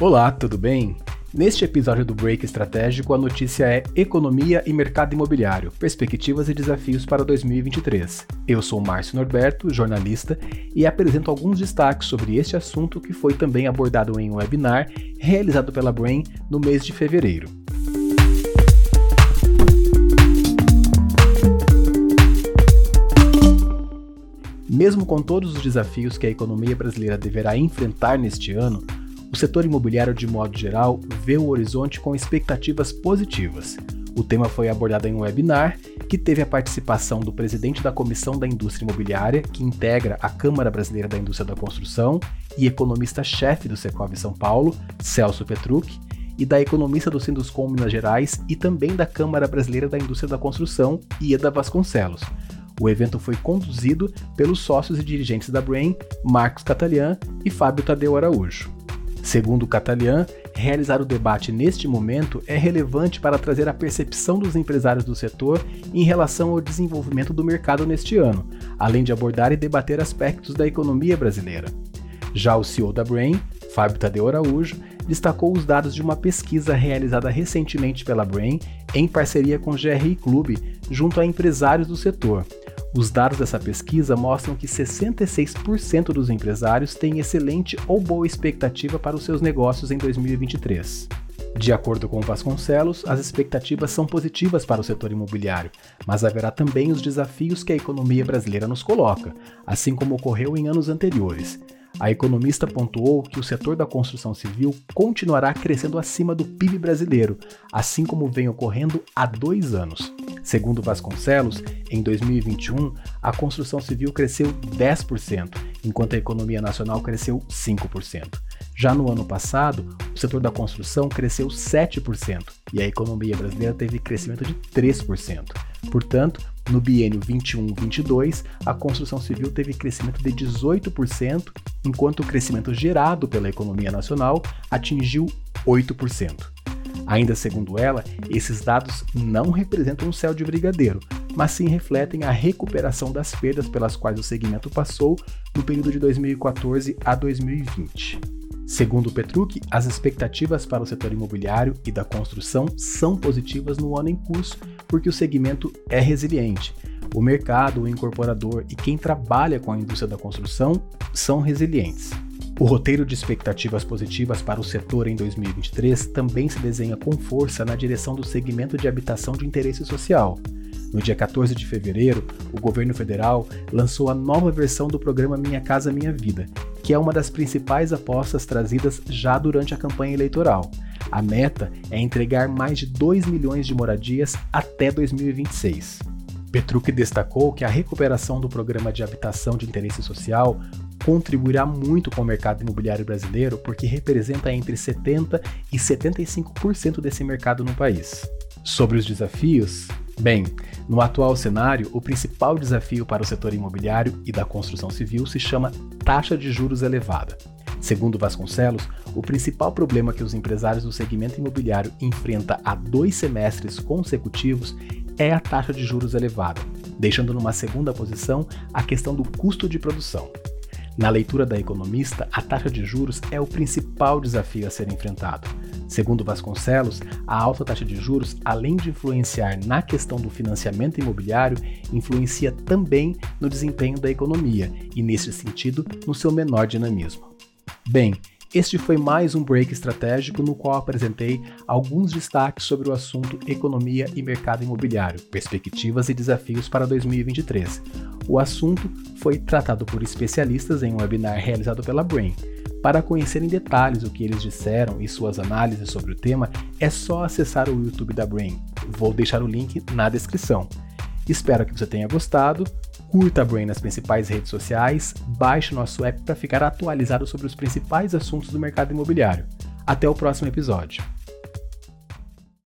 Olá, tudo bem? Neste episódio do Break Estratégico, a notícia é Economia e Mercado Imobiliário, Perspectivas e Desafios para 2023. Eu sou Márcio Norberto, jornalista, e apresento alguns destaques sobre este assunto que foi também abordado em um webinar realizado pela Brain no mês de fevereiro. Mesmo com todos os desafios que a economia brasileira deverá enfrentar neste ano, o setor imobiliário, de modo geral, vê o horizonte com expectativas positivas. O tema foi abordado em um webinar que teve a participação do presidente da Comissão da Indústria Imobiliária, que integra a Câmara Brasileira da Indústria da Construção, e economista-chefe do Secov São Paulo, Celso Petruc, e da economista do Sinduscom Minas Gerais e também da Câmara Brasileira da Indústria da Construção, Ieda Vasconcelos. O evento foi conduzido pelos sócios e dirigentes da Brain, Marcos Catalian e Fábio Tadeu Araújo. Segundo Catalian, realizar o debate neste momento é relevante para trazer a percepção dos empresários do setor em relação ao desenvolvimento do mercado neste ano, além de abordar e debater aspectos da economia brasileira. Já o CEO da Brain, Fábio Tadeu Araújo, destacou os dados de uma pesquisa realizada recentemente pela Brain em parceria com o GRI Clube, junto a empresários do setor, os dados dessa pesquisa mostram que 66% dos empresários têm excelente ou boa expectativa para os seus negócios em 2023. De acordo com Vasconcelos, as expectativas são positivas para o setor imobiliário, mas haverá também os desafios que a economia brasileira nos coloca, assim como ocorreu em anos anteriores. A economista pontuou que o setor da construção civil continuará crescendo acima do PIB brasileiro, assim como vem ocorrendo há dois anos. Segundo Vasconcelos, em 2021, a construção civil cresceu 10%, enquanto a economia nacional cresceu 5%. Já no ano passado, o setor da construção cresceu 7% e a economia brasileira teve crescimento de 3%. Portanto, no biênio 21-22, a construção civil teve crescimento de 18%, enquanto o crescimento gerado pela economia nacional atingiu 8%. Ainda segundo ela, esses dados não representam um céu de brigadeiro, mas sim refletem a recuperação das perdas pelas quais o segmento passou no período de 2014 a 2020. Segundo o Petruc, as expectativas para o setor imobiliário e da construção são positivas no ano em curso, porque o segmento é resiliente. O mercado, o incorporador e quem trabalha com a indústria da construção são resilientes. O roteiro de expectativas positivas para o setor em 2023 também se desenha com força na direção do segmento de habitação de interesse social. No dia 14 de fevereiro, o governo federal lançou a nova versão do programa Minha Casa Minha Vida, que é uma das principais apostas trazidas já durante a campanha eleitoral. A meta é entregar mais de 2 milhões de moradias até 2026. Petruc destacou que a recuperação do programa de habitação de interesse social contribuirá muito com o mercado imobiliário brasileiro porque representa entre 70% e 75% desse mercado no país. Sobre os desafios, bem, no atual cenário, o principal desafio para o setor imobiliário e da construção civil se chama taxa de juros elevada. Segundo Vasconcelos, o principal problema que os empresários do segmento imobiliário enfrentam há dois semestres consecutivos é a taxa de juros elevada, deixando numa segunda posição a questão do custo de produção. Na leitura da economista, a taxa de juros é o principal desafio a ser enfrentado. Segundo Vasconcelos, a alta taxa de juros, além de influenciar na questão do financiamento imobiliário, influencia também no desempenho da economia e, nesse sentido, no seu menor dinamismo. Bem, este foi mais um break estratégico no qual apresentei alguns destaques sobre o assunto economia e mercado imobiliário, perspectivas e desafios para 2023. O assunto foi tratado por especialistas em um webinar realizado pela Brain. Para conhecer em detalhes o que eles disseram e suas análises sobre o tema, é só acessar o YouTube da Brain. Vou deixar o link na descrição. Espero que você tenha gostado. Curta a Brain nas principais redes sociais, baixe nosso app para ficar atualizado sobre os principais assuntos do mercado imobiliário. Até o próximo episódio.